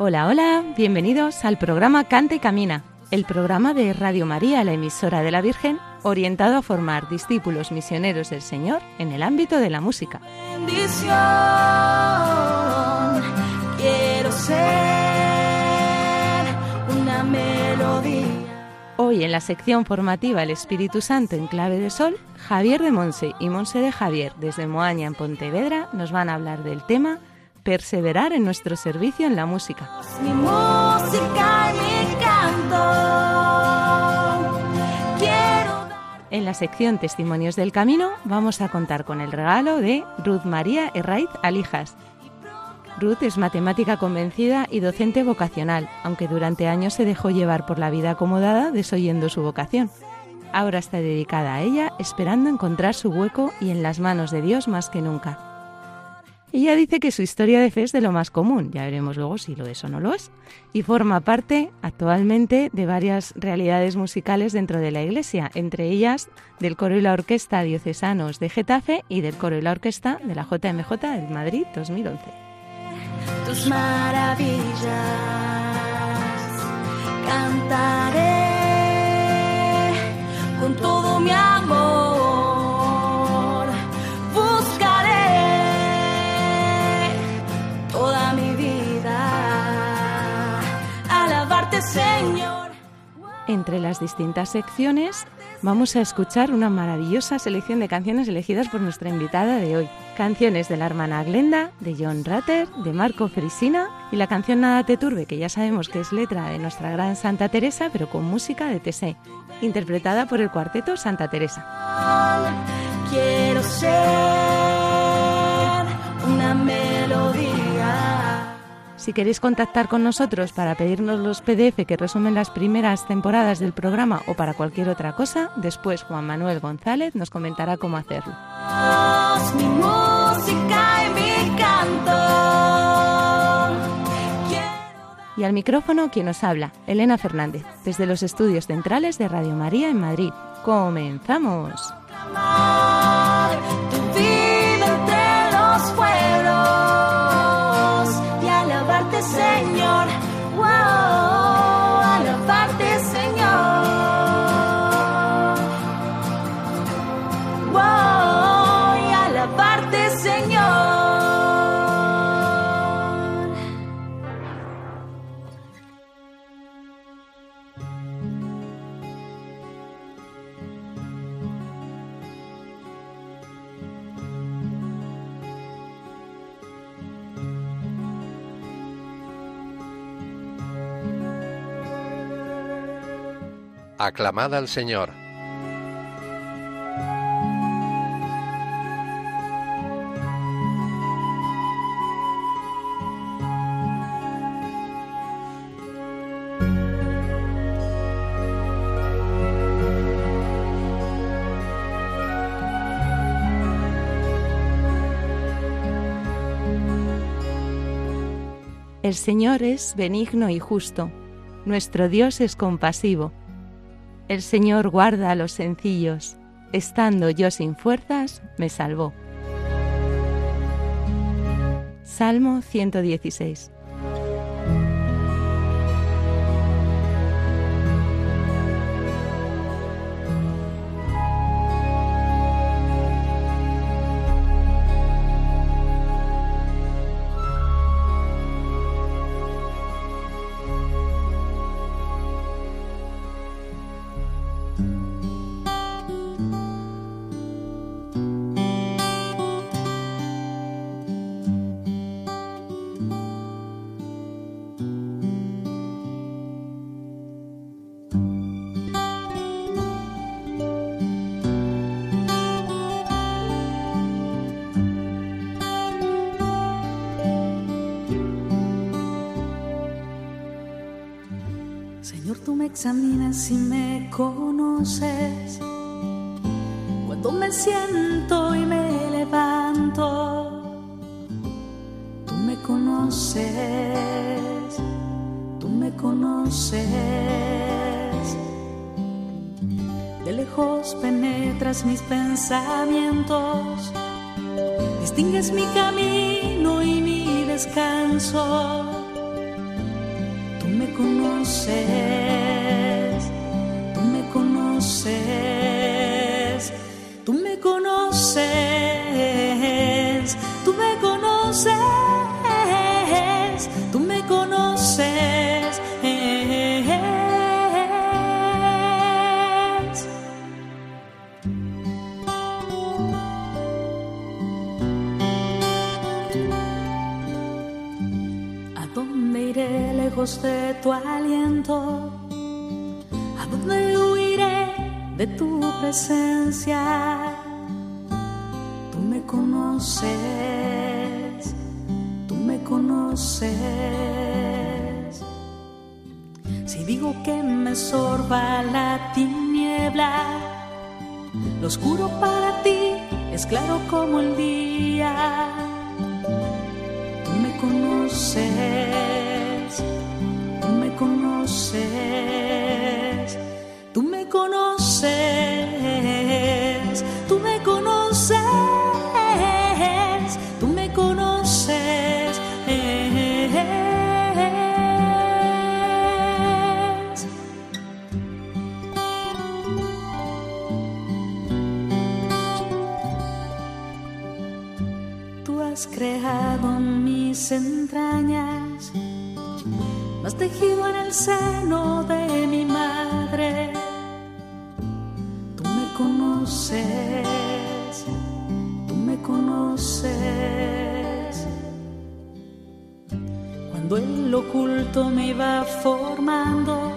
Hola, hola, bienvenidos al programa Canta y Camina, el programa de Radio María, la emisora de la Virgen, orientado a formar discípulos misioneros del Señor en el ámbito de la música. bendición. Quiero ser una melodía. Hoy en la sección formativa El Espíritu Santo en clave de sol, Javier de Monse y Monse de Javier desde Moaña en Pontevedra nos van a hablar del tema Perseverar en nuestro servicio en la música. Mi música y mi canto. Quiero dar En la sección Testimonios del Camino vamos a contar con el regalo de Ruth María Herraiz Alijas. Ruth es matemática convencida y docente vocacional, aunque durante años se dejó llevar por la vida acomodada desoyendo su vocación. Ahora está dedicada a ella, esperando encontrar su hueco y en las manos de Dios más que nunca. Ella dice que su historia de fe es de lo más común, ya veremos luego si lo es o no lo es, y forma parte actualmente de varias realidades musicales dentro de la Iglesia, entre ellas del coro y la orquesta diocesanos de Getafe y del coro y la orquesta de la JMJ de Madrid 2011. tus maravillas. Cantaré con todo mi amor. Entre las distintas secciones vamos a escuchar una maravillosa selección de canciones elegidas por nuestra invitada de hoy. Canciones de la hermana Glenda, de John Ratter, de Marco Frisina y la canción Nada te turbe, que ya sabemos que es letra de nuestra gran Santa Teresa, pero con música de Tessé, interpretada por el cuarteto Santa Teresa. Quiero ser una. Si queréis contactar con nosotros para pedirnos los PDF que resumen las primeras temporadas del programa o para cualquier otra cosa, después Juan Manuel González nos comentará cómo hacerlo. y al micrófono quien nos habla, Elena Fernández, desde los estudios centrales de Radio María en Madrid. ¡Comenzamos! Alabarte, Señor. Wow, Aclamad al Señor. El Señor es benigno y justo, nuestro Dios es compasivo. El Señor guarda a los sencillos, estando yo sin fuerzas, me salvó. Salmo 116. Tú me examinas y me conoces, cuando me siento y me levanto, tú me conoces, tú me conoces. De lejos penetras mis pensamientos, distingues mi camino y mi descanso. Conoces, de tu aliento. ¿A dónde huiré de tu presencia? Tú me conoces, tú me conoces. Si digo que me sorba la tiniebla, lo oscuro para ti es claro como el día. Tú me conoces conoces, tú me conoces, tú me conoces, tú me conoces. Tú has creado mis entrañas tejido en el seno de mi madre. Tú me conoces, tú me conoces. Cuando el oculto me iba formando,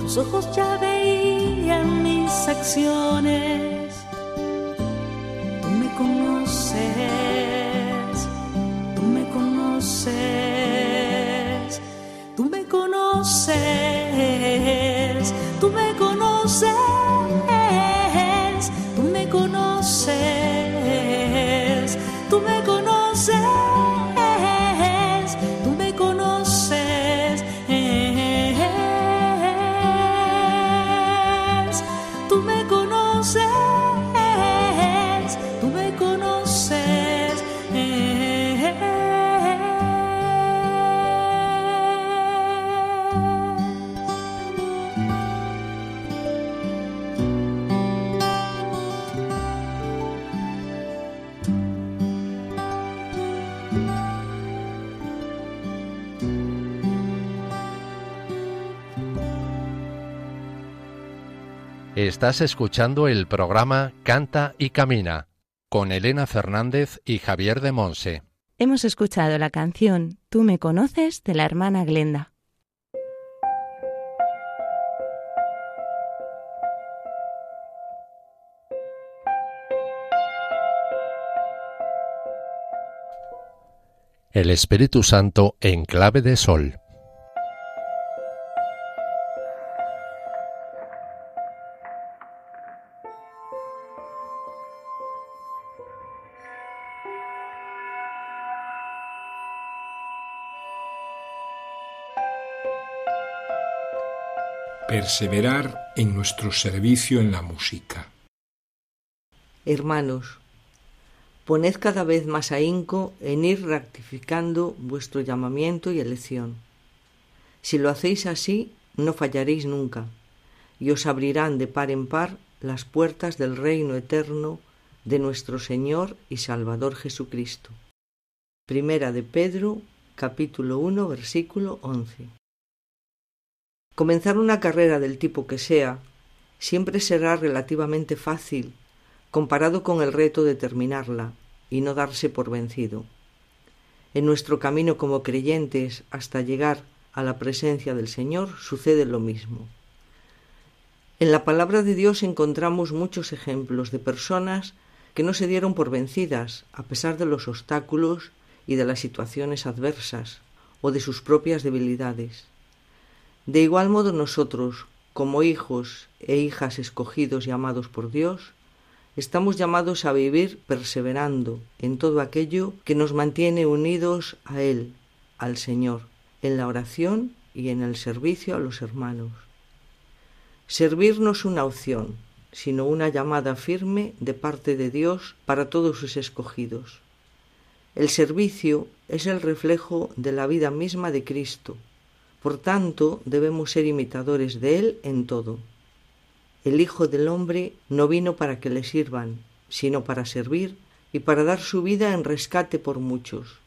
tus ojos ya veían mis acciones. Estás escuchando el programa Canta y Camina con Elena Fernández y Javier de Monse. Hemos escuchado la canción Tú me conoces de la hermana Glenda. El Espíritu Santo en clave de sol. Perseverar en nuestro servicio en la música. Hermanos, poned cada vez más ahínco en ir rectificando vuestro llamamiento y elección. Si lo hacéis así, no fallaréis nunca, y os abrirán de par en par las puertas del reino eterno de nuestro Señor y Salvador Jesucristo. Primera de Pedro, capítulo 1, versículo 11. Comenzar una carrera del tipo que sea siempre será relativamente fácil comparado con el reto de terminarla y no darse por vencido. En nuestro camino como creyentes hasta llegar a la presencia del Señor sucede lo mismo. En la palabra de Dios encontramos muchos ejemplos de personas que no se dieron por vencidas a pesar de los obstáculos y de las situaciones adversas o de sus propias debilidades. De igual modo nosotros, como hijos e hijas escogidos y amados por Dios, estamos llamados a vivir perseverando en todo aquello que nos mantiene unidos a Él, al Señor, en la oración y en el servicio a los hermanos. Servir no es una opción, sino una llamada firme de parte de Dios para todos sus escogidos. El servicio es el reflejo de la vida misma de Cristo. Por tanto, debemos ser imitadores de Él en todo. El Hijo del Hombre no vino para que le sirvan, sino para servir y para dar su vida en rescate por muchos,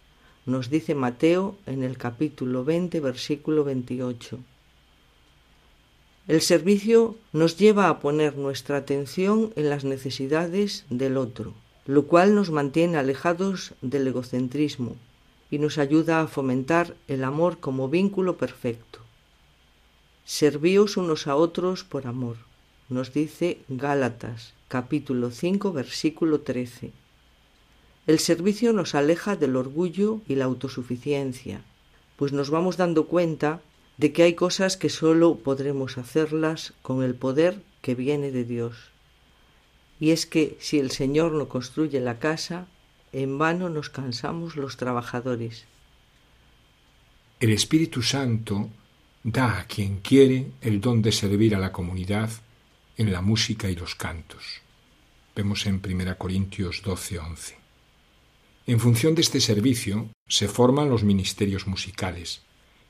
nos dice Mateo en el capítulo 20, versículo 28. El servicio nos lleva a poner nuestra atención en las necesidades del otro, lo cual nos mantiene alejados del egocentrismo y nos ayuda a fomentar el amor como vínculo perfecto. Servíos unos a otros por amor nos dice Gálatas capítulo 5 versículo 13. El servicio nos aleja del orgullo y la autosuficiencia, pues nos vamos dando cuenta de que hay cosas que sólo podremos hacerlas con el poder que viene de Dios. Y es que si el Señor no construye la casa, en vano nos cansamos los trabajadores. El Espíritu Santo da a quien quiere el don de servir a la comunidad en la música y los cantos. Vemos en 1 Corintios 12:11. En función de este servicio se forman los ministerios musicales,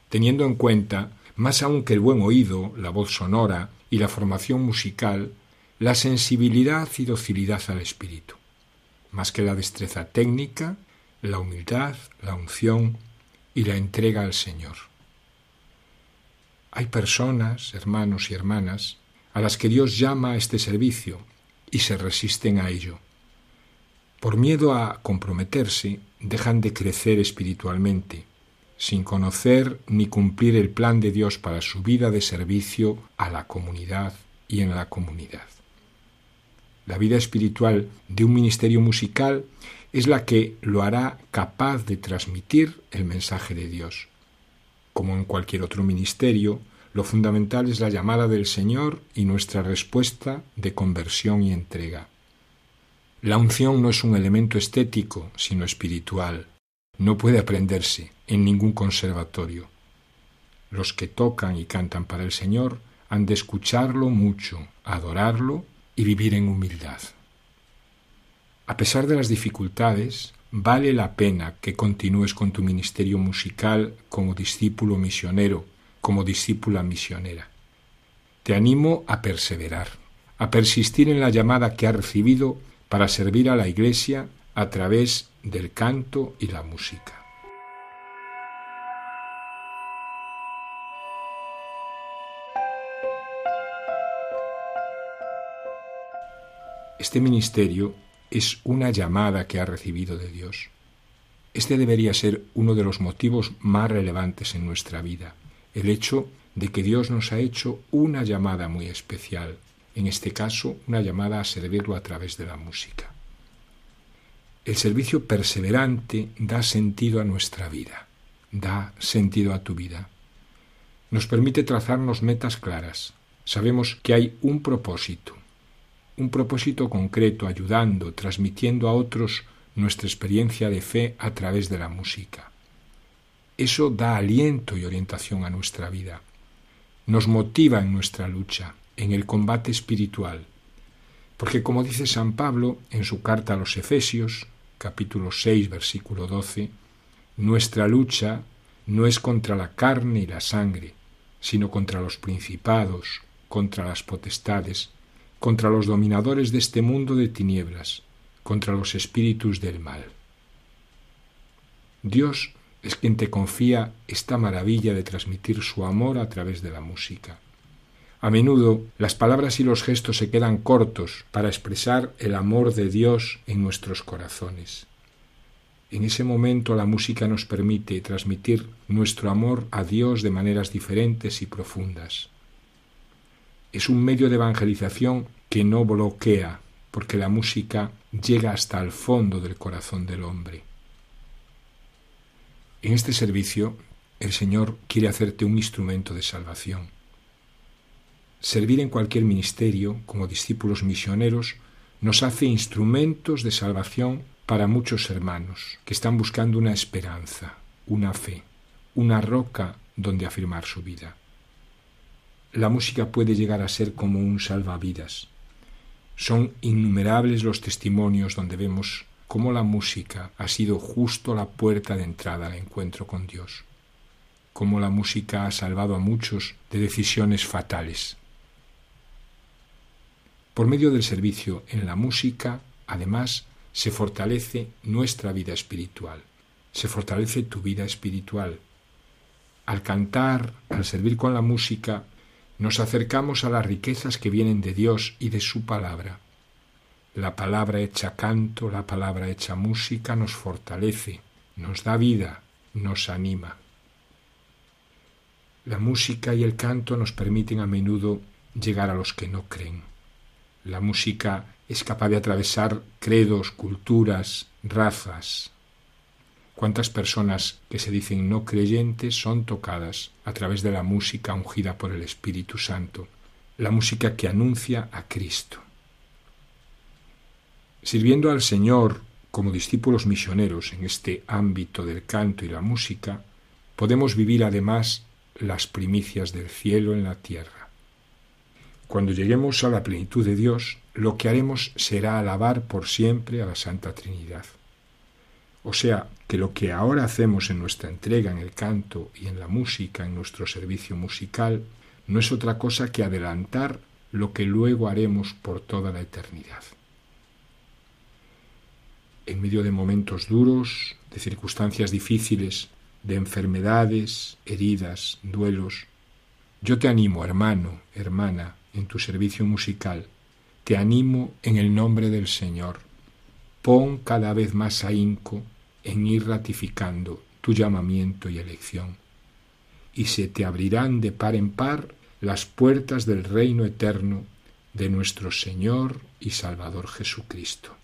teniendo en cuenta, más aún que el buen oído, la voz sonora y la formación musical, la sensibilidad y docilidad al espíritu, más que la destreza técnica, la humildad, la unción y la entrega al Señor. Hay personas, hermanos y hermanas, a las que Dios llama a este servicio y se resisten a ello. Por miedo a comprometerse, dejan de crecer espiritualmente, sin conocer ni cumplir el plan de Dios para su vida de servicio a la comunidad y en la comunidad. La vida espiritual de un ministerio musical es la que lo hará capaz de transmitir el mensaje de Dios. Como en cualquier otro ministerio, lo fundamental es la llamada del Señor y nuestra respuesta de conversión y entrega. La unción no es un elemento estético, sino espiritual. No puede aprenderse en ningún conservatorio. Los que tocan y cantan para el Señor han de escucharlo mucho, adorarlo y vivir en humildad. A pesar de las dificultades, vale la pena que continúes con tu ministerio musical como discípulo misionero como discípula misionera. Te animo a perseverar, a persistir en la llamada que has recibido para servir a la Iglesia a través del canto y la música. Este ministerio es una llamada que ha recibido de Dios. Este debería ser uno de los motivos más relevantes en nuestra vida el hecho de que Dios nos ha hecho una llamada muy especial, en este caso una llamada a servirlo a través de la música. El servicio perseverante da sentido a nuestra vida, da sentido a tu vida. Nos permite trazarnos metas claras. Sabemos que hay un propósito, un propósito concreto, ayudando, transmitiendo a otros nuestra experiencia de fe a través de la música. Eso da aliento y orientación a nuestra vida. Nos motiva en nuestra lucha, en el combate espiritual. Porque como dice San Pablo en su carta a los Efesios, capítulo 6, versículo 12, nuestra lucha no es contra la carne y la sangre, sino contra los principados, contra las potestades, contra los dominadores de este mundo de tinieblas, contra los espíritus del mal. Dios es quien te confía esta maravilla de transmitir su amor a través de la música. A menudo las palabras y los gestos se quedan cortos para expresar el amor de Dios en nuestros corazones. En ese momento la música nos permite transmitir nuestro amor a Dios de maneras diferentes y profundas. Es un medio de evangelización que no bloquea, porque la música llega hasta el fondo del corazón del hombre. En este servicio el Señor quiere hacerte un instrumento de salvación. Servir en cualquier ministerio como discípulos misioneros nos hace instrumentos de salvación para muchos hermanos que están buscando una esperanza, una fe, una roca donde afirmar su vida. La música puede llegar a ser como un salvavidas. Son innumerables los testimonios donde vemos cómo la música ha sido justo la puerta de entrada al encuentro con Dios, cómo la música ha salvado a muchos de decisiones fatales. Por medio del servicio en la música, además, se fortalece nuestra vida espiritual, se fortalece tu vida espiritual. Al cantar, al servir con la música, nos acercamos a las riquezas que vienen de Dios y de su palabra. La palabra hecha canto, la palabra hecha música nos fortalece, nos da vida, nos anima. La música y el canto nos permiten a menudo llegar a los que no creen. La música es capaz de atravesar credos, culturas, razas. ¿Cuántas personas que se dicen no creyentes son tocadas a través de la música ungida por el Espíritu Santo, la música que anuncia a Cristo? Sirviendo al Señor como discípulos misioneros en este ámbito del canto y la música, podemos vivir además las primicias del cielo en la tierra. Cuando lleguemos a la plenitud de Dios, lo que haremos será alabar por siempre a la Santa Trinidad. O sea, que lo que ahora hacemos en nuestra entrega en el canto y en la música, en nuestro servicio musical, no es otra cosa que adelantar lo que luego haremos por toda la eternidad. En medio de momentos duros, de circunstancias difíciles, de enfermedades, heridas, duelos, yo te animo, hermano, hermana, en tu servicio musical, te animo en el nombre del Señor pon cada vez más ahínco en ir ratificando tu llamamiento y elección, y se te abrirán de par en par las puertas del reino eterno de nuestro Señor y Salvador Jesucristo.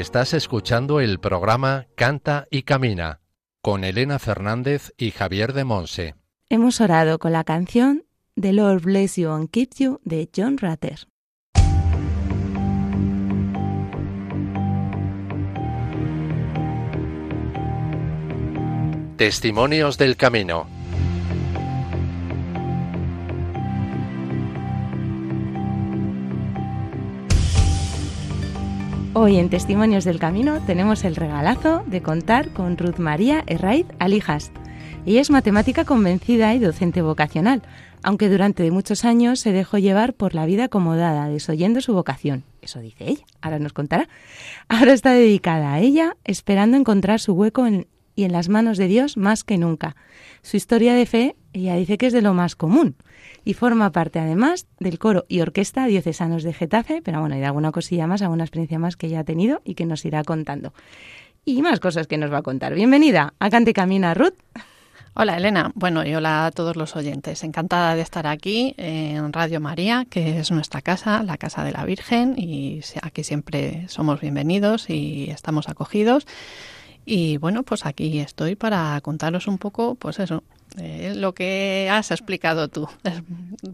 Estás escuchando el programa Canta y Camina con Elena Fernández y Javier de Monse. Hemos orado con la canción The Lord Bless You and Keep You de John Rutter. Testimonios del Camino. Hoy en Testimonios del Camino tenemos el regalazo de contar con Ruth María Herraiz Alijas. Ella es matemática convencida y docente vocacional, aunque durante muchos años se dejó llevar por la vida acomodada, desoyendo su vocación. Eso dice ella, ahora nos contará. Ahora está dedicada a ella, esperando encontrar su hueco en, y en las manos de Dios más que nunca. Su historia de fe, ella dice que es de lo más común y forma parte además del coro y orquesta diocesanos de Getafe, pero bueno, hay alguna cosilla más, alguna experiencia más que ella ha tenido y que nos irá contando. Y más cosas que nos va a contar. Bienvenida a Cante Camina, Ruth. Hola Elena, bueno y hola a todos los oyentes. Encantada de estar aquí en Radio María, que es nuestra casa, la casa de la Virgen, y aquí siempre somos bienvenidos y estamos acogidos. Y bueno, pues aquí estoy para contaros un poco, pues eso, eh, lo que has explicado tú,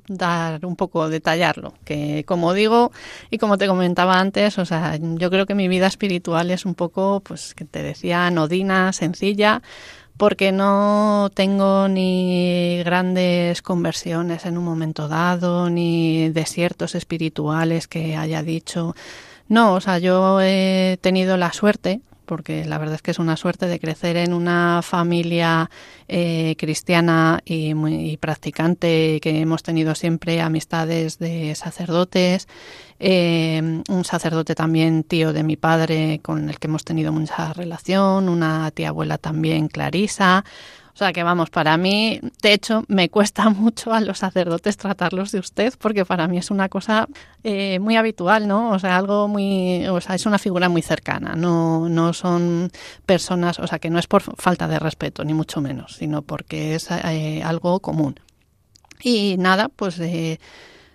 dar un poco, detallarlo, que como digo y como te comentaba antes, o sea, yo creo que mi vida espiritual es un poco, pues que te decía, anodina, sencilla, porque no tengo ni grandes conversiones en un momento dado, ni desiertos espirituales que haya dicho. No, o sea, yo he tenido la suerte porque la verdad es que es una suerte de crecer en una familia eh, cristiana y, muy, practicante, que hemos tenido siempre amistades de sacerdotes, eh, un sacerdote también tío de mi padre con el que hemos tenido mucha relación, una tía abuela también, Clarisa, o sea que vamos, para mí, de hecho, me cuesta mucho a los sacerdotes tratarlos de usted porque para mí es una cosa eh, muy habitual, ¿no? O sea, algo muy, o sea, es una figura muy cercana, no, no son personas, o sea, que no es por falta de respeto, ni mucho menos, sino porque es eh, algo común. Y nada, pues... Eh,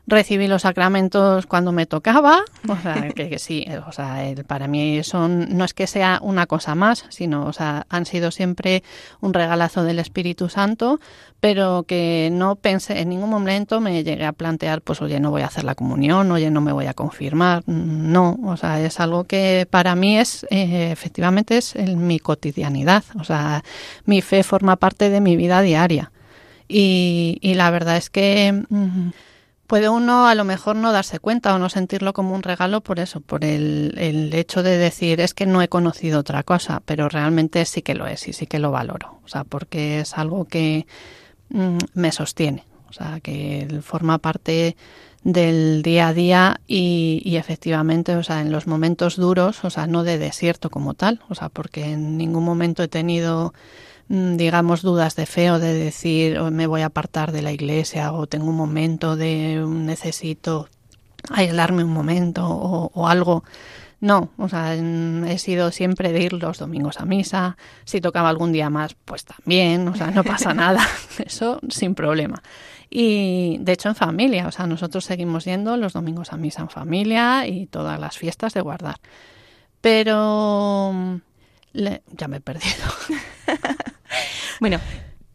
recibí los sacramentos cuando me tocaba, o sea, que, sí, o sea, para mí son, no es que sea una cosa más, sino, o sea, han sido siempre un regalazo del Espíritu Santo, pero que no pensé, en ningún momento me llegué a plantear, pues, oye, no voy a hacer la comunión, oye, no me voy a confirmar, no, o sea, es algo que para mí es, eh, efectivamente, es en mi cotidianidad, o sea, mi fe forma parte de mi vida diaria. Y, y la verdad es que... Mm, puede uno a lo mejor no darse cuenta o no sentirlo como un regalo por eso, por el, el, hecho de decir es que no he conocido otra cosa, pero realmente sí que lo es y sí que lo valoro, o sea, porque es algo que mm, me sostiene, o sea, que forma parte del día a día y, y, efectivamente, o sea, en los momentos duros, o sea, no de desierto como tal, o sea, porque en ningún momento he tenido digamos, dudas de fe o de decir oh, me voy a apartar de la iglesia o tengo un momento de mm, necesito aislarme un momento o, algo. No, o sea, mm, he sido siempre de ir los domingos a misa. Si tocaba algún día más, pues también, o sea, no pasa nada. Eso sin problema. Y de hecho en familia, o sea, nosotros seguimos yendo los domingos a misa en familia y todas las fiestas de guardar. Pero ya me he perdido. Bueno,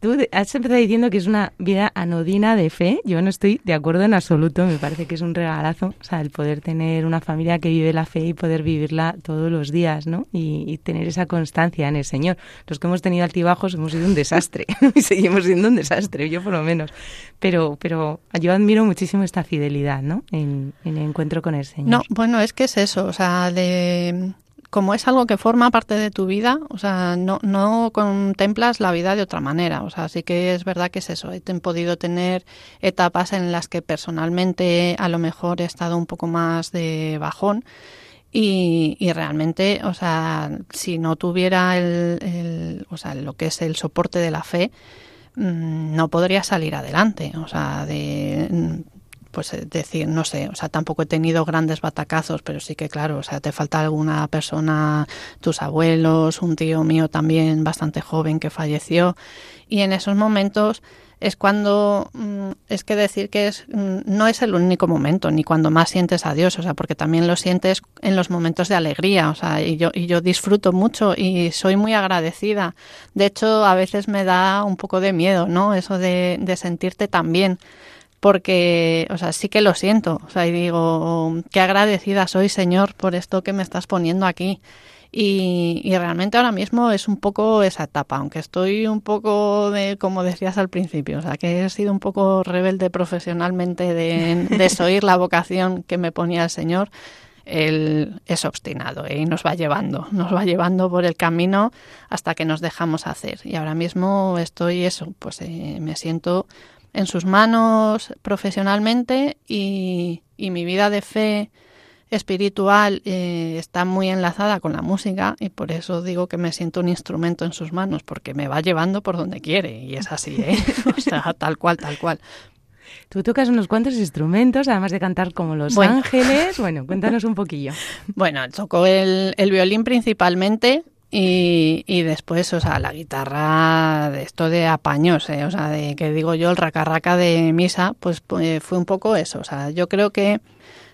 Tú has empezado diciendo que es una vida anodina de fe. Yo no estoy de acuerdo en absoluto. Me parece que es un regalazo, o sea, el poder tener una familia que vive la fe y poder vivirla todos los días, ¿no? Y, tener esa constancia en el Señor. Los que hemos tenido altibajos hemos sido un desastre y seguimos siendo un desastre, yo por lo menos. Pero, pero yo admiro muchísimo esta fidelidad, ¿no? En, en el encuentro con el Señor. No, bueno, es que es eso, o sea, de como es algo que forma parte de tu vida, o sea, no, no contemplas la vida de otra manera. O sea, sí que es verdad que es eso. He podido tener etapas en las que personalmente a lo mejor he estado un poco más de bajón. Y, y realmente, o sea, si no tuviera el, o sea, lo que es el soporte de la fe, mm, no podría salir adelante. O sea, de pues eh, decir, no sé, o sea, tampoco he tenido grandes batacazos, pero sí que claro, o sea, te falta alguna persona, tus abuelos, un tío mío también bastante joven que falleció y en esos momentos es cuando mm, es que decir que es mm, no es el único momento ni cuando más sientes a Dios, o sea, porque también lo sientes en los momentos de alegría, o sea, y yo y yo disfruto mucho y soy muy agradecida. De hecho, a veces me da un poco de miedo, ¿no? Eso de, de sentirte tan bien porque, o sea, sí que lo siento, o sea, y digo, qué agradecida soy, Señor, por esto que me estás poniendo aquí. Y, realmente ahora mismo es un poco esa etapa, aunque estoy un poco de, como decías al principio, o sea, que he sido un poco rebelde profesionalmente de desoír la vocación que me ponía el Señor, él es obstinado ¿eh? y nos va llevando, nos va llevando por el camino hasta que nos dejamos hacer. Y ahora mismo estoy eso, pues eh, me siento en sus manos profesionalmente y, y mi vida de fe espiritual eh, está muy enlazada con la música y por eso digo que me siento un instrumento en sus manos, porque me va llevando por donde quiere y es así, ¿eh? o sea, tal cual, tal cual. Tú tocas unos cuantos instrumentos, además de cantar como Los Ángeles. Bueno, cuéntanos un poquillo. Bueno, toco el, el violín principalmente, y, y, después, o sea, la guitarra de esto de apaños, ¿eh? o sea, de que digo yo, el racarraca de misa, pues, pues fue un poco eso. O sea, yo creo que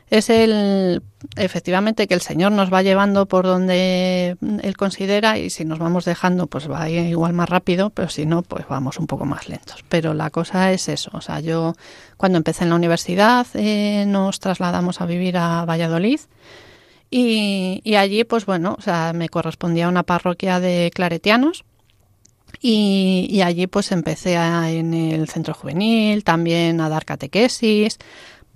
es el efectivamente que el Señor nos va llevando por donde Él considera y si nos vamos dejando pues va igual más rápido, pero si no pues vamos un poco más lentos. Pero la cosa es eso, o sea, yo cuando empecé en la universidad eh, nos trasladamos a vivir a Valladolid y, y allí pues bueno, o sea, me correspondía una parroquia de claretianos y, y, allí pues empecé a, en el centro juvenil también a dar catequesis,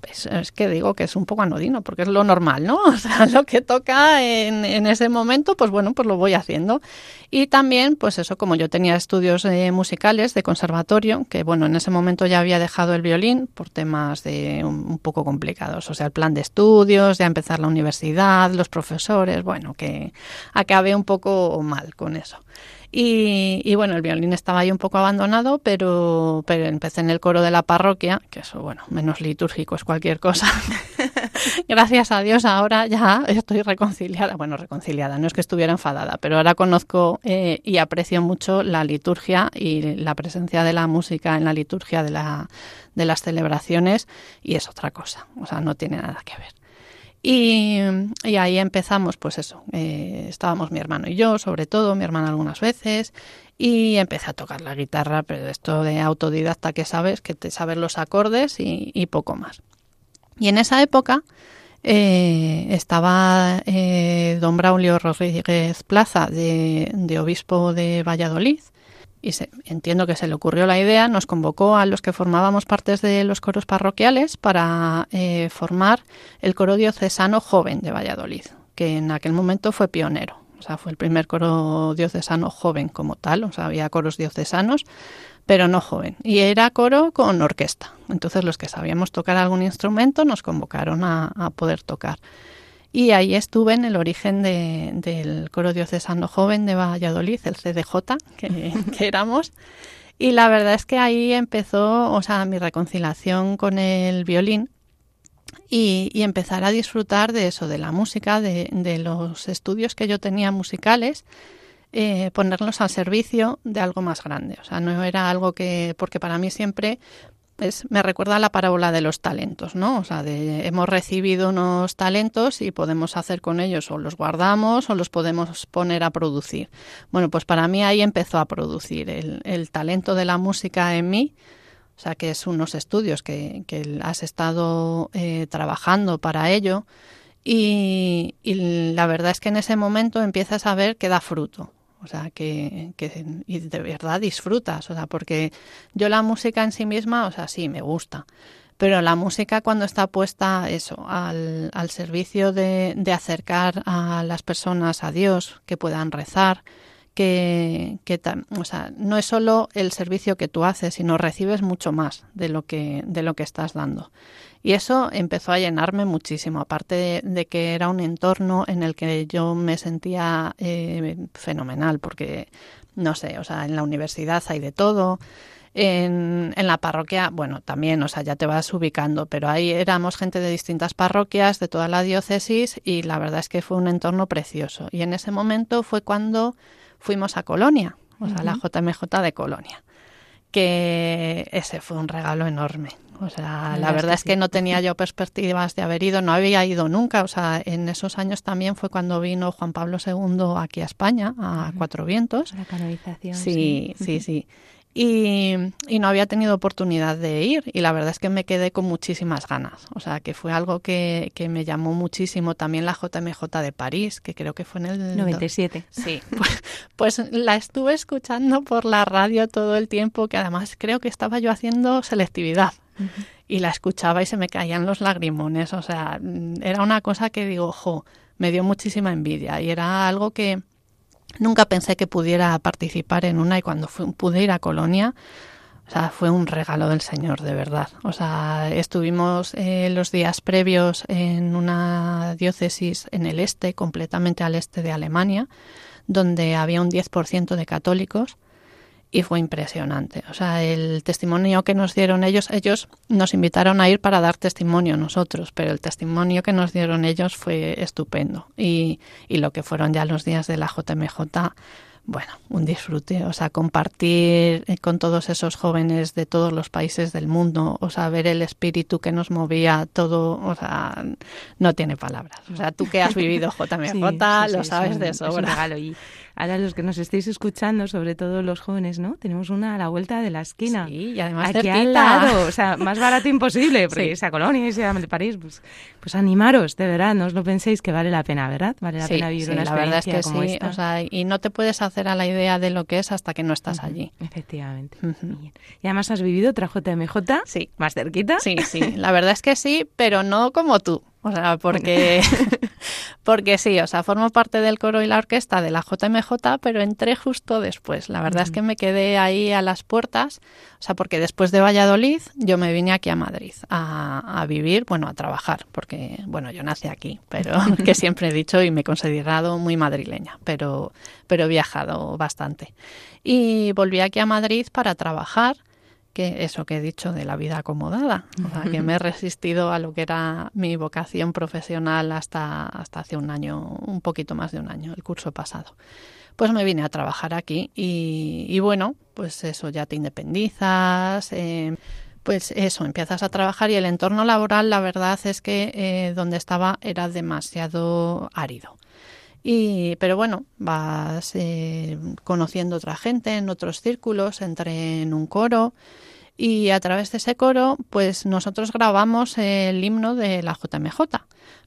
es, que digo que es un poco anodino, porque es lo normal, ¿no? O sea, lo que toca en, en, ese momento, pues bueno, pues lo voy haciendo. Y también, pues eso, como yo tenía estudios eh, musicales de conservatorio, que bueno, en ese momento ya había dejado el violín por temas de un, un poco complicados, o sea, el plan de estudios, ya empezar la universidad, los profesores, bueno, que acabé un poco mal con eso. Y, bueno, el violín estaba ahí un poco abandonado, pero, pero empecé en el coro de la parroquia, que eso, bueno, menos litúrgico es cualquier cosa. Gracias a Dios ahora ya estoy reconciliada. Bueno, reconciliada, no es que estuviera enfadada, pero ahora conozco eh, y aprecio mucho la liturgia y la presencia de la música en la liturgia de, la, de las celebraciones y es otra cosa, o sea, no tiene nada que ver. Y, ahí empezamos, pues eso, eh, estábamos mi hermano y yo, sobre todo, mi hermana algunas veces, y empecé a tocar la guitarra, pero esto de autodidacta que sabes, que te sabes los acordes y, poco más. Y en esa época eh, estaba eh, don Braulio Rodríguez Plaza, de, de obispo de Valladolid, y se, entiendo que se le ocurrió la idea, nos convocó a los que formábamos partes de los coros parroquiales para eh, formar el coro diocesano joven de Valladolid, que en aquel momento fue pionero. O sea, fue el primer coro diocesano joven como tal, o sea, había coros diocesanos, pero no joven. Y era coro con orquesta. Entonces los que sabíamos tocar algún instrumento nos convocaron a, a poder tocar. Y ahí estuve en el origen de, del coro diocesano joven de Valladolid, el CDJ, que, que éramos. Y la verdad es que ahí empezó, o sea, mi reconciliación con el violín y, y, empezar a disfrutar de eso, de la música, de, de los estudios que yo tenía musicales, eh, ponerlos al servicio de algo más grande. O sea, no era algo que, porque para mí siempre me recuerda a la parábola de los talentos, ¿no? O sea, de, hemos recibido unos talentos y podemos hacer con ellos o los guardamos o los podemos poner a producir. Bueno, pues para mí ahí empezó a producir el, el talento de la música en mí, o sea, que es unos estudios que, que has estado eh, trabajando para ello. Y, y la verdad es que en ese momento empiezas a ver que da fruto. O sea, que, que y de verdad disfrutas, o sea, porque yo la música en sí misma, o sea, sí, me gusta, pero la música cuando está puesta eso, al, al servicio de, de acercar a las personas a Dios, que puedan rezar, que, que o sea, no es solo el servicio que tú haces, sino recibes mucho más de lo que, de lo que estás dando. Y eso empezó a llenarme muchísimo, aparte de, que era un entorno en el que yo me sentía eh, fenomenal, porque, no sé, o sea, en la universidad hay de todo, En, en, la parroquia, bueno, también, o sea, ya te vas ubicando, pero ahí éramos gente de distintas parroquias, de toda la diócesis, y la verdad es que fue un entorno precioso. Y en ese momento fue cuando fuimos a Colonia, o sea, la JMJ de Colonia, que ese fue un regalo enorme. O sea, la, verdad es que, no tenía yo perspectivas de haber ido, no había ido nunca. O sea, en esos años también fue cuando vino Juan Pablo II aquí a España, a Cuatro Vientos. La canonización. Sí, sí, sí. Y, no había tenido oportunidad de ir y la verdad es que me quedé con muchísimas ganas. O sea, que fue algo que, que me llamó muchísimo. También la JMJ de París, que creo que fue en el... 97. Sí, pues, pues, la estuve escuchando por la radio todo el tiempo, que además creo que estaba yo haciendo selectividad. Y la escuchaba y se me caían los lagrimones. O sea, era una cosa que digo, ojo, me dio muchísima envidia y era algo que Nunca pensé que pudiera participar en una y cuando pude ir a Colonia, o sea, fue un regalo del Señor, de verdad. O sea, estuvimos eh, los días previos en una diócesis en el este, completamente al este de Alemania, donde había un 10% de católicos y fue impresionante. O sea, el testimonio que nos dieron ellos, ellos nos invitaron a ir para dar testimonio nosotros, pero el testimonio que nos dieron ellos fue estupendo. Y, y lo que fueron ya los días de la JMJ, bueno, un disfrute, o sea, compartir eh, con todos esos jóvenes de todos los países del mundo, o sea, ver el espíritu que nos movía todo, o sea, no tiene palabras. O sea, tú que has vivido JMJ lo sabes de sobra. y ahora los que nos estéis escuchando, sobre todo los jóvenes, ¿no? Tenemos una a la vuelta de la esquina. Sí, y además Aquí al lado, o sea, más barato imposible, porque sí. a Colonia y a París, pues, pues animaros, de verdad, no os lo penséis que vale la pena, ¿verdad? Vale la pena vivir una experiencia la verdad es que como sí, esta. O sea, y no te puedes hacer a la idea de lo que es hasta que no estás uh -huh, allí. Efectivamente. Uh -huh. Y además has vivido otra JMJ sí. más cerquita. Sí, sí, la verdad es que sí, pero no como tú. O sea, porque, porque sí, o sea, formo parte del coro y la orquesta de la JMJ, pero entré justo después. La verdad uh -huh. es que me quedé ahí a las puertas, o sea, porque después de Valladolid yo me vine aquí a Madrid a, a vivir, bueno, a trabajar, porque, bueno, yo nací aquí, pero que siempre he dicho y me he considerado muy madrileña, pero, pero he viajado bastante. Y volví aquí a Madrid para trabajar que eso que he dicho de la vida acomodada, o sea, que me he resistido a lo que era mi vocación profesional hasta, hasta hace un año, un poquito más de un año, el curso pasado. Pues me vine a trabajar aquí y, y bueno, pues eso, ya te independizas, eh, pues eso, empiezas a trabajar y el entorno laboral, la verdad es que eh, donde estaba era demasiado árido. Y, pero bueno, vas eh, conociendo otra gente en otros círculos, entré en un coro. Y a través de ese coro, pues nosotros grabamos el himno de la JMJ,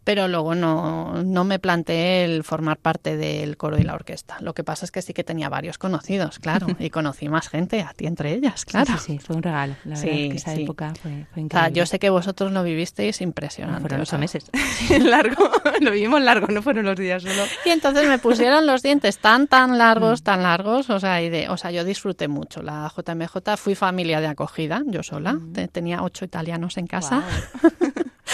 pero luego no, no me planteé el formar parte del coro y la orquesta. Lo que pasa es que sí que tenía varios conocidos, claro, y conocí más gente, a ti entre ellas, claro. Sí, sí, sí fue un regalo, la sí, verdad es que esa sí. época fue, fue increíble. Yo sé que vosotros lo vivisteis impresionante. Fueron meses, largo, lo vivimos largo, no fueron los días solo. Y entonces me pusieron los dientes tan, tan largos, tan largos, o sea, y de, o sea, yo disfruté mucho la JMJ, fui familia de acogida, yo sola, Mm. tenía ocho italianos en casa.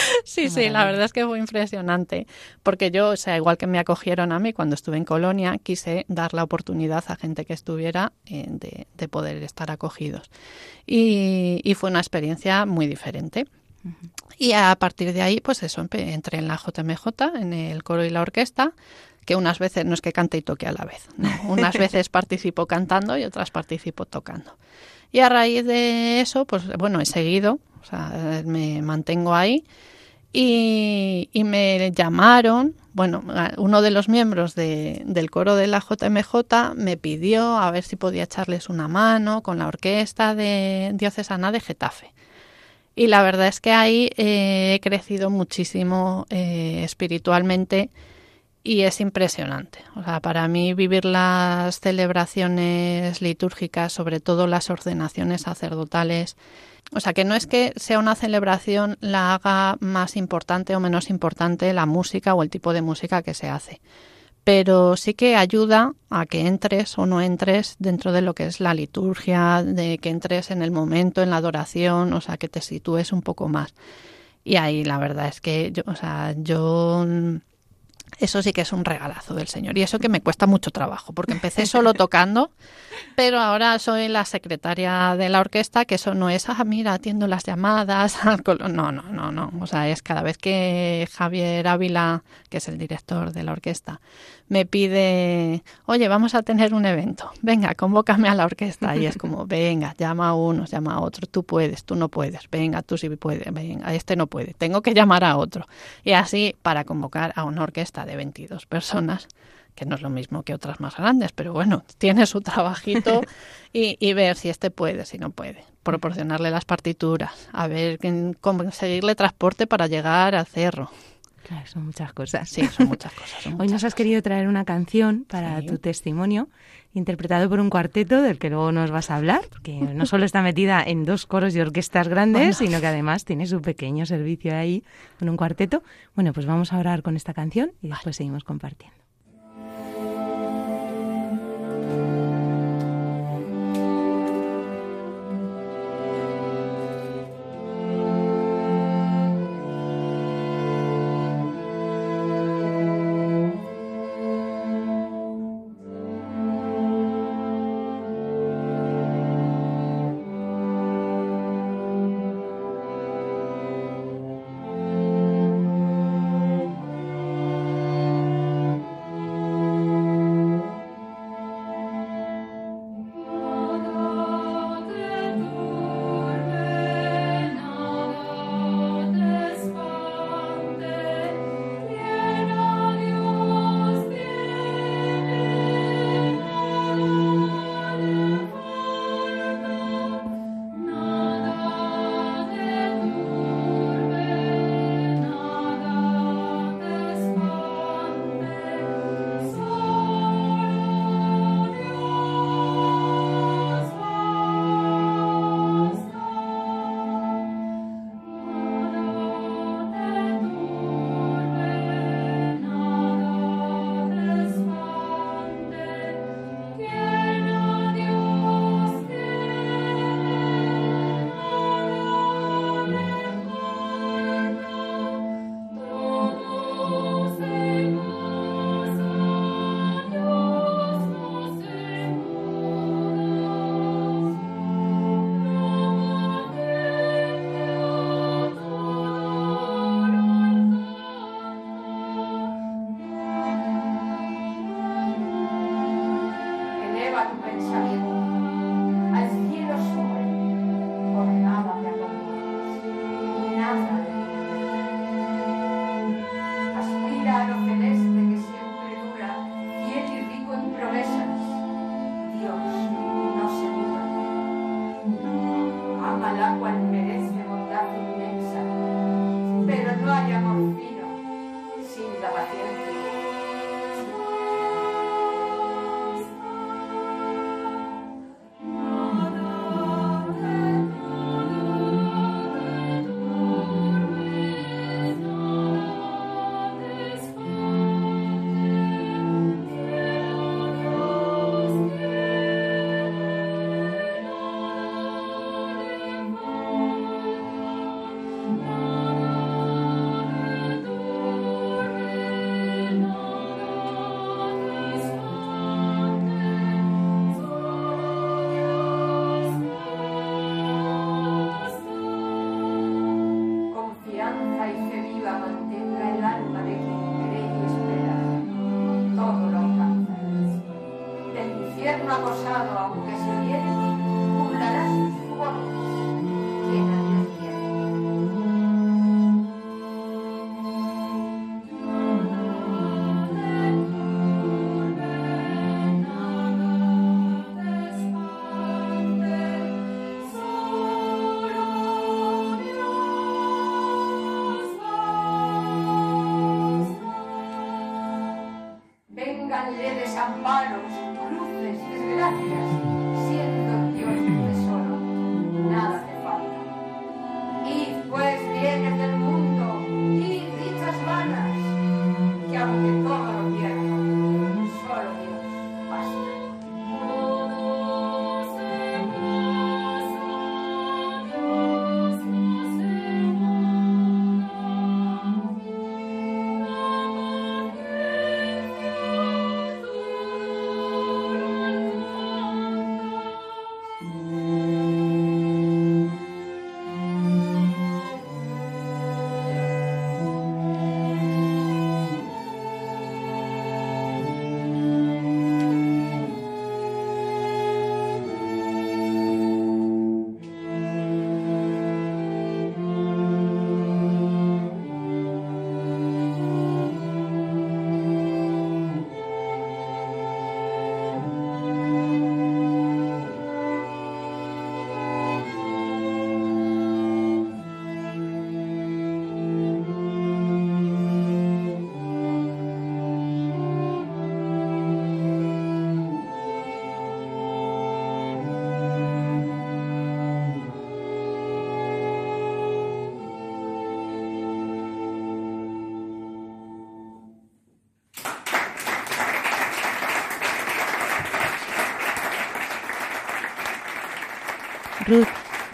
Sí, sí, la verdad es que fue impresionante, porque yo, o sea, igual que me acogieron a mí cuando estuve en Colonia, quise dar la oportunidad a gente que estuviera eh, de, de poder estar acogidos. Y, y fue una experiencia muy diferente. Y a partir de ahí, pues eso, entré en la JMJ, en el coro y la orquesta, que unas veces no es que cante y toque a la vez, no, unas veces participo cantando y otras participo tocando. Y a raíz de eso, pues bueno, he seguido, o sea, me mantengo ahí y, me llamaron, bueno, uno de los miembros de- del coro de la JMJ me pidió a ver si podía echarles una mano con la orquesta de diocesana de Getafe. Y la verdad es que ahí eh, he crecido muchísimo eh, espiritualmente y es impresionante. O sea, para mí vivir las celebraciones litúrgicas, sobre todo las ordenaciones sacerdotales, o sea, que no es que sea una celebración la haga más importante o menos importante la música o el tipo de música que se hace, pero sí que ayuda a que entres o no entres dentro de lo que es la liturgia, de que entres en el momento, en la adoración, o sea, que te sitúes un poco más. Y ahí la verdad es que yo, o sea, yo Eso sí que es un regalazo del Señor. Y eso que me cuesta mucho trabajo, porque empecé solo tocando, pero ahora soy la secretaria de la orquesta, que eso no es, ah, mira, atiendo las llamadas. No, no, no, no. O sea, es cada vez que Javier Ávila, que es el director de la orquesta, me pide, oye, vamos a tener un evento, venga, convócame a la orquesta. Y es como, venga, llama a uno, llama a otro, tú puedes, tú no puedes, venga, tú sí puedes, venga, este no puede, tengo que llamar a otro. Y así para convocar a una orquesta de 22 personas, que no es lo mismo que otras más grandes, pero bueno, tiene su trabajito y, y ver si este puede, si no puede. Proporcionarle las partituras, a ver, conseguirle transporte para llegar al cerro Claro, son muchas cosas. Sí, son muchas cosas. Hoy nos has querido traer una canción para tu testimonio, interpretado por un cuarteto del que luego nos vas a hablar, que no solo está metida en dos coros y orquestas grandes, sino que además tiene su pequeño servicio ahí con un cuarteto. Bueno, pues vamos a orar con esta canción y después seguimos compartiendo.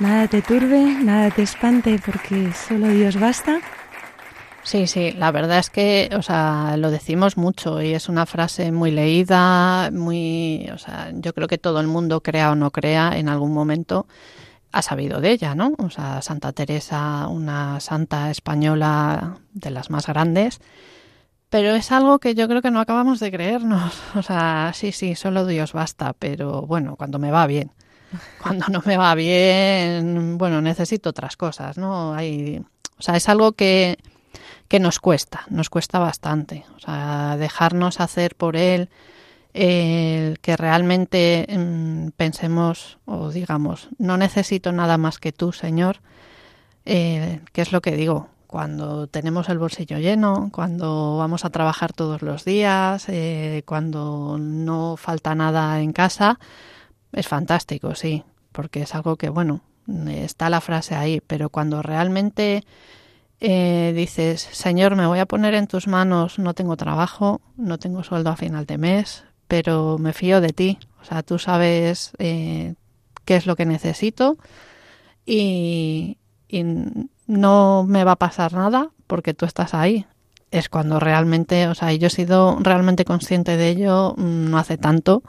Nada te turbe, nada te espante, porque solo Dios basta. Sí, sí, la verdad es que, o sea, lo decimos mucho y es una frase muy leída, muy, o sea, yo creo que todo el mundo crea o no crea en algún momento ha sabido de ella, ¿no? O sea, Santa Teresa, una santa española de las más grandes, pero es algo que yo creo que no acabamos de creernos. O sea, sí, sí, solo Dios basta, pero bueno, cuando me va bien. Cuando no me va bien, bueno, necesito otras cosas, ¿no? Hay, o sea, es algo que, que nos cuesta, nos cuesta bastante. O sea, dejarnos hacer por él, el que realmente mm, pensemos o digamos, no necesito nada más que tú, Señor, eh, ¿qué es lo que digo? Cuando tenemos el bolsillo lleno, cuando vamos a trabajar todos los días, eh, cuando no falta nada en casa, es fantástico, sí, porque es algo que, bueno, está la frase ahí, pero cuando realmente eh, dices, Señor, me voy a poner en tus manos, no tengo trabajo, no tengo sueldo a final de mes, pero me fío de ti. O sea, tú sabes eh, qué es lo que necesito y, y no me va a pasar nada porque tú estás ahí. Es cuando realmente, o sea, yo he sido realmente consciente de ello mm, no hace tanto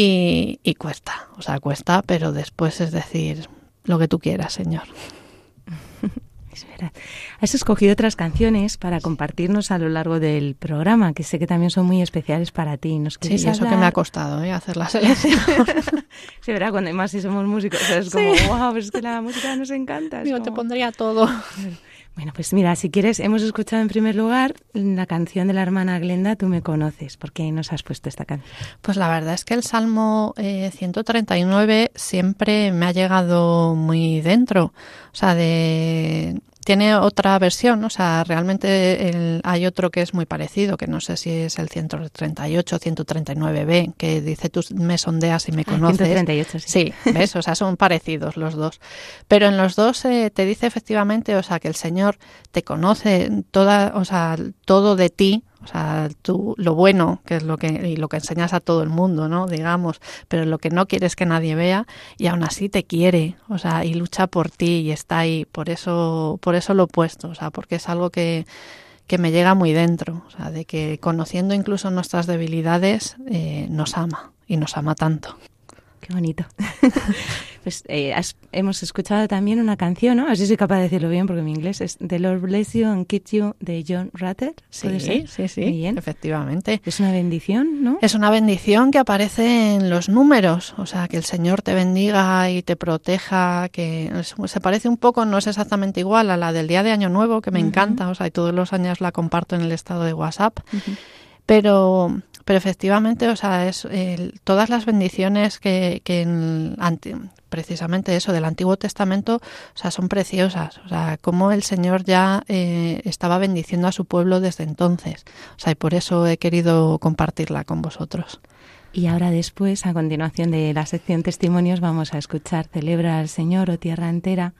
y, y cuesta, o sea, cuesta, pero después es decir, lo que tú quieras, Señor. Has escogido otras canciones para compartirnos a lo largo del programa, que sé que también son muy especiales para ti. ¿Nos sí, eso que me ha costado ¿eh? hacer la selección. sí, ¿verdad? Cuando más si somos músicos, es como, wow, es que la música nos encanta. Yo te pondría todo. Bueno, pues mira, si quieres, hemos escuchado en primer lugar la canción de la hermana Glenda, Tú me conoces. ¿Por qué nos has puesto esta canción? Pues la verdad es que el Salmo 139 eh, siempre me ha llegado muy dentro. O sea, de tiene otra versión, o sea, realmente hay otro que es muy parecido, que no sé si es el 138 o 139b, que dice tú me sondeas y me ah, conoces. 138, sí. Sí, ves, o sea, son parecidos los dos. Pero en los dos eh, te dice efectivamente, o sea, que el Señor te conoce toda, o sea, todo de ti, o sea, tú, lo bueno, que es lo que, y lo que enseñas a todo el mundo, ¿no? Digamos, pero lo que no quieres que nadie vea, y aún así te quiere, o sea, y lucha por ti y está ahí. Por eso, por eso lo he puesto, o sea, porque es algo que, que me llega muy dentro, o sea, de que conociendo incluso nuestras debilidades, eh, nos ama, y nos ama tanto. Qué bonito. pues eh, hemos escuchado también una canción, ¿no? Así soy capaz de decirlo bien porque mi inglés es The Lord Bless You and Keep You de John Rutter. Sí, sí, sí, bien. efectivamente. Es una bendición, ¿no? Es una bendición que aparece en los números, o sea, que el Señor te bendiga y te proteja, que se parece un poco, no es exactamente igual a la del día de Año Nuevo, que me encanta, o sea, y todos los años la comparto en el estado de WhatsApp. Pero pero efectivamente, o sea, es todas las bendiciones que, que en, precisamente eso del Antiguo Testamento, o sea, son preciosas. O sea, cómo el Señor ya eh, estaba bendiciendo a su pueblo desde entonces. O sea, y por eso he querido compartirla con vosotros. Y ahora después, a continuación de la sección testimonios, vamos a escuchar Celebra al Señor o Tierra entera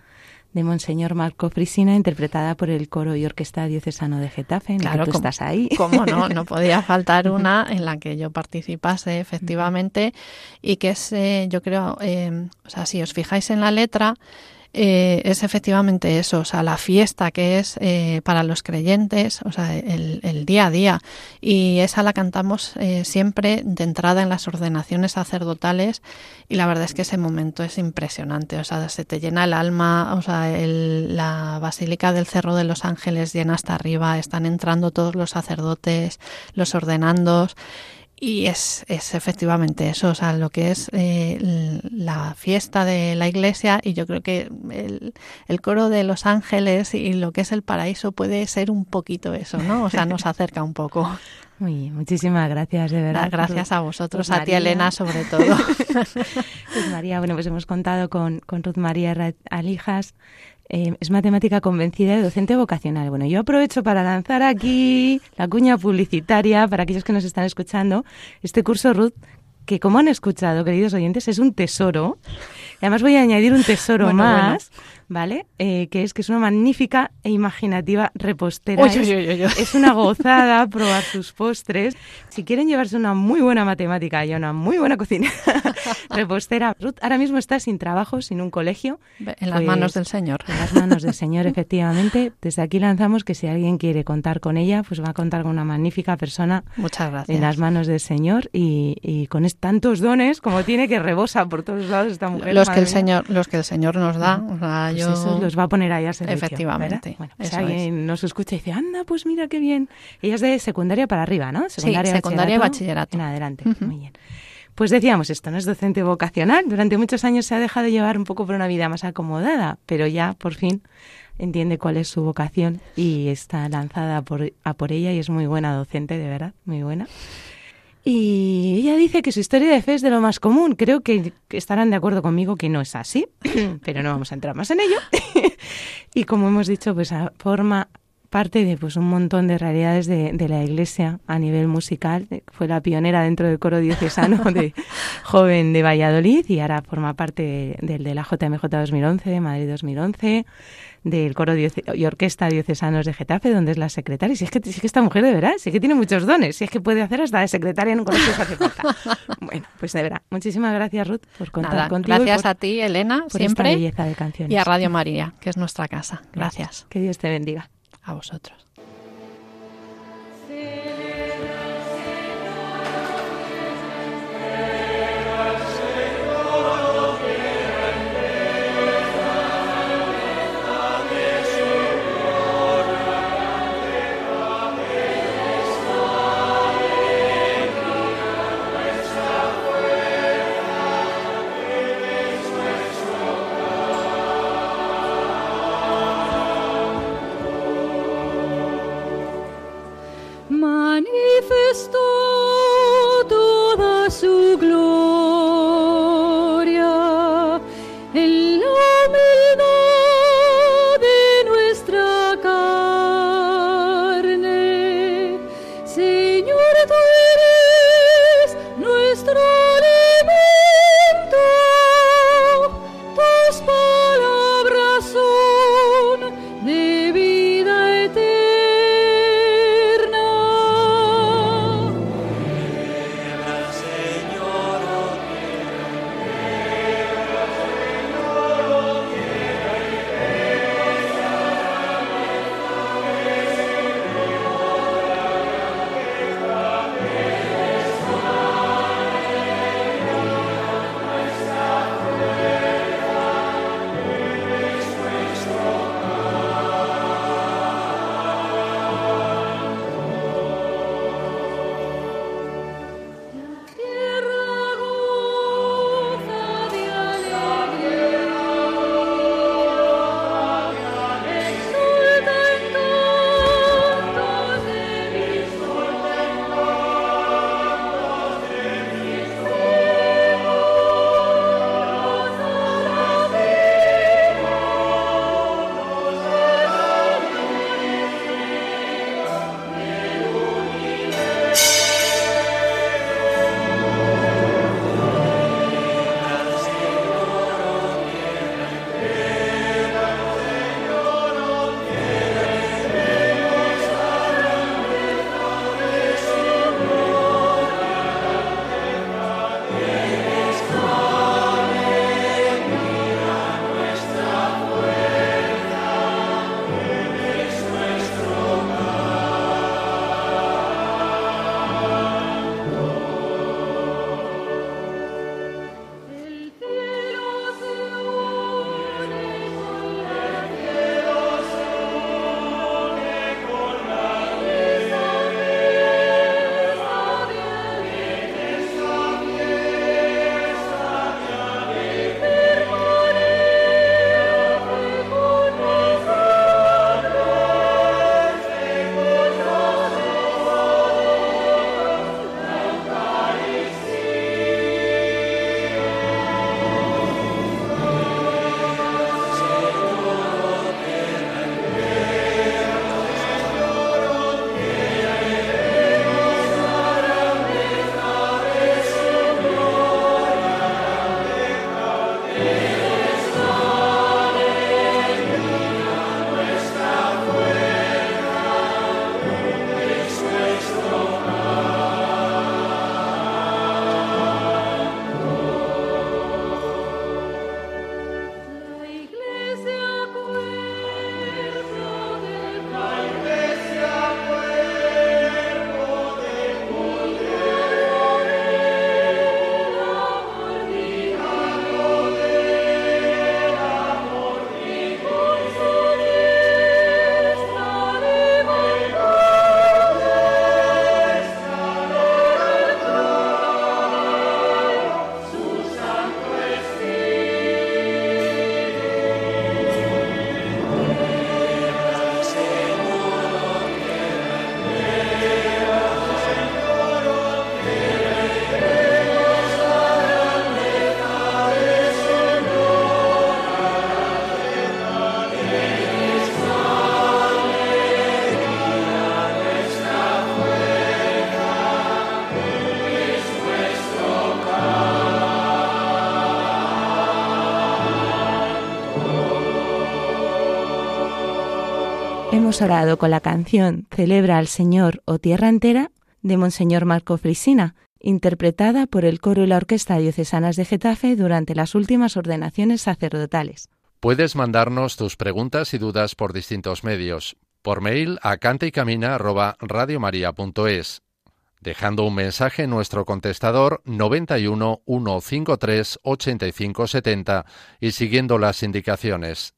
de Monseñor Marco Frisina, interpretada por el coro y orquesta diocesano de Getafe, en claro, que tú estás ahí. Cómo no, no podía faltar una en la que yo participase efectivamente y que es, eh, yo creo, eh, o sea, si os fijáis en la letra, eh, es efectivamente eso, o sea, la fiesta que es eh, para los creyentes, o sea, el, día a día. Y esa la cantamos eh, siempre de entrada en las ordenaciones sacerdotales y la verdad es que ese momento es impresionante, o sea, se te llena el alma, o sea, la Basílica del Cerro de los Ángeles llena hasta arriba, están entrando todos los sacerdotes, los ordenandos y es, es, efectivamente eso, o sea, lo que es eh, la fiesta de la iglesia y yo creo que el, el, coro de los ángeles y lo que es el paraíso puede ser un poquito eso, ¿no? O sea, nos acerca un poco. Muy bien, muchísimas gracias, de verdad. Gracias a vosotros, a ti Elena sobre todo. Ruth María, bueno, pues hemos contado con, con Ruth María Alijas, eh, es matemática convencida y docente vocacional. Bueno, yo aprovecho para lanzar aquí la cuña publicitaria para aquellos que nos están escuchando. Este curso, Ruth, que como han escuchado, queridos oyentes, es un tesoro Además voy a añadir un tesoro más, ¿vale? Eh, que es que es una magnífica e imaginativa repostera. es, una gozada probar sus postres. Si quieren llevarse una muy buena matemática y una muy buena cocina, repostera. Ruth ahora mismo está sin trabajo, sin un colegio. En las manos del Señor. En las manos del Señor, efectivamente. Desde aquí lanzamos que si alguien quiere contar con ella, pues va a contar con una magnífica persona. Muchas gracias. En las manos del Señor y, y con tantos dones como tiene que rebosa por todos lados esta mujer. Los que el Señor, los que el Señor nos da. Pues los va a poner ahí a servicio. Efectivamente. Bueno, pues alguien nos escucha y dice, anda, pues mira qué bien. Ella es de secundaria para arriba, ¿no? Secundaria, sí, secundaria y bachillerato. En adelante, muy bien. Pues decíamos esto, no es docente vocacional. Durante muchos años se ha dejado llevar un poco por una vida más acomodada, pero ya por fin entiende cuál es su vocación y está lanzada por, a por ella y es muy buena docente, de verdad, muy buena. Y ella dice que su historia de fe es de lo más común. Creo que estarán de acuerdo conmigo que no es así, pero no vamos a entrar más en ello. y como hemos dicho, pues forma parte de pues un montón de realidades de, de, la Iglesia a nivel musical. Fue la pionera dentro del coro diocesano de joven de Valladolid y ahora forma parte del de la JMJ 2011, de Madrid 2011 del coro y orquesta diocesanos de Getafe, donde es la secretaria. Si es que, si es que esta mujer de verdad, si es que tiene muchos dones, si es que puede hacer hasta de secretaria en un colegio si hace falta. bueno, pues de verdad, muchísimas gracias Ruth por contar contigo. Gracias a ti, Elena, siempre. belleza de canciones. Y a Radio María, que es nuestra casa. gracias. Que Dios te bendiga. A vosotros. Hemos orado con la canción Celebra al Señor o Tierra entera de Monseñor Marco Frisina, interpretada por el coro y la Orquesta Diocesanas de Getafe durante las últimas ordenaciones sacerdotales. Puedes mandarnos tus preguntas y dudas por distintos medios. Por mail a cantaycamina@radiomaria.es, dejando un mensaje en nuestro contestador 91 153 8570 y siguiendo las indicaciones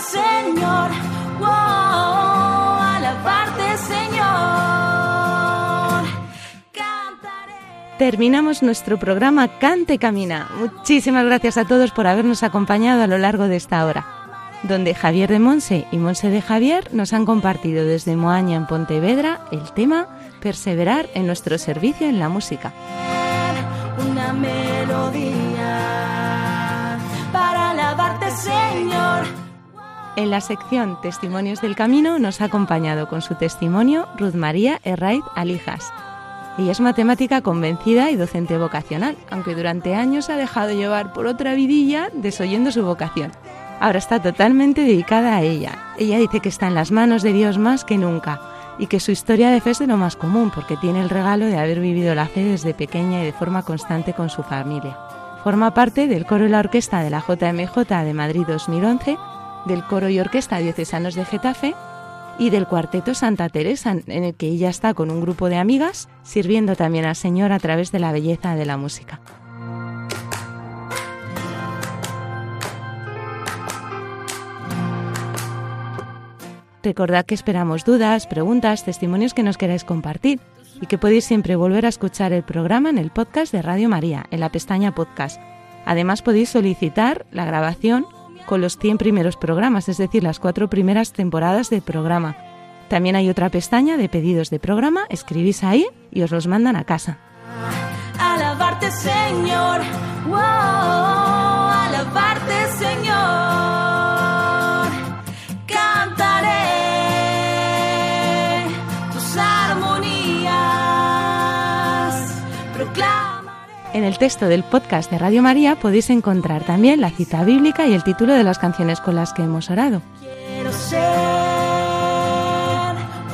Señor. Wow, alabarte, Señor. Cantaré. Terminamos nuestro programa Cante Camina. Muchísimas gracias a todos por habernos acompañado a lo largo de esta hora, donde Javier de Monse y Monse de Javier nos han compartido desde Moaña en Pontevedra el tema Perseverar en nuestro servicio en la música. una En la sección Testimonios del Camino nos ha acompañado con su testimonio Ruth María Herraiz Alijas. Ella es matemática convencida y docente vocacional, aunque durante años ha dejado llevar por otra vidilla desoyendo su vocación. Ahora está totalmente dedicada a ella. Ella dice que está en las manos de Dios más que nunca y que su historia de fe es de lo más común porque tiene el regalo de haber vivido la fe desde pequeña y de forma constante con su familia. Forma parte del coro y la orquesta de la JMJ de Madrid 2011, del coro y orquesta diocesanos de Getafe y del cuarteto Santa Teresa, en el que ella está con un grupo de amigas, sirviendo también al Señor a través de la belleza de la música. Recordad que esperamos dudas, preguntas, testimonios que nos queráis compartir y que podéis siempre volver a escuchar el programa en el podcast de Radio María, en la pestaña podcast. Además podéis solicitar la grabación con los 100 primeros programas, es decir, las cuatro primeras temporadas del programa. También hay otra pestaña de pedidos de programa, escribís ahí y os los mandan a casa. En el texto del podcast de Radio María podéis encontrar también la cita bíblica y el título de las canciones con las que hemos orado. Quiero ser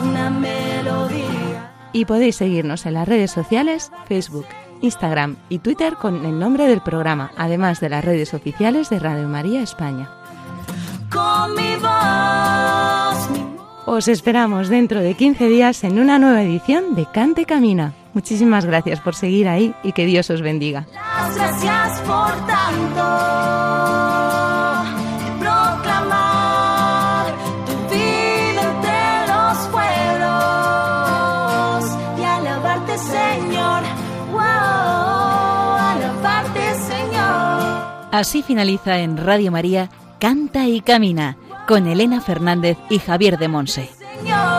una melodía. Y podéis seguirnos en las redes sociales, Facebook, Instagram y Twitter con el nombre del programa, además de las redes oficiales de Radio María España. Os esperamos dentro de 15 días en una nueva edición de Cante Camina. Muchísimas gracias por seguir ahí y que Dios os bendiga. Las gracias por tanto de proclamar tu vida entre los pueblos y alabarte, Señor. Wow, alabarte, Señor. Así finaliza en Radio María Canta y Camina con Elena Fernández y Javier de Monse. Señor.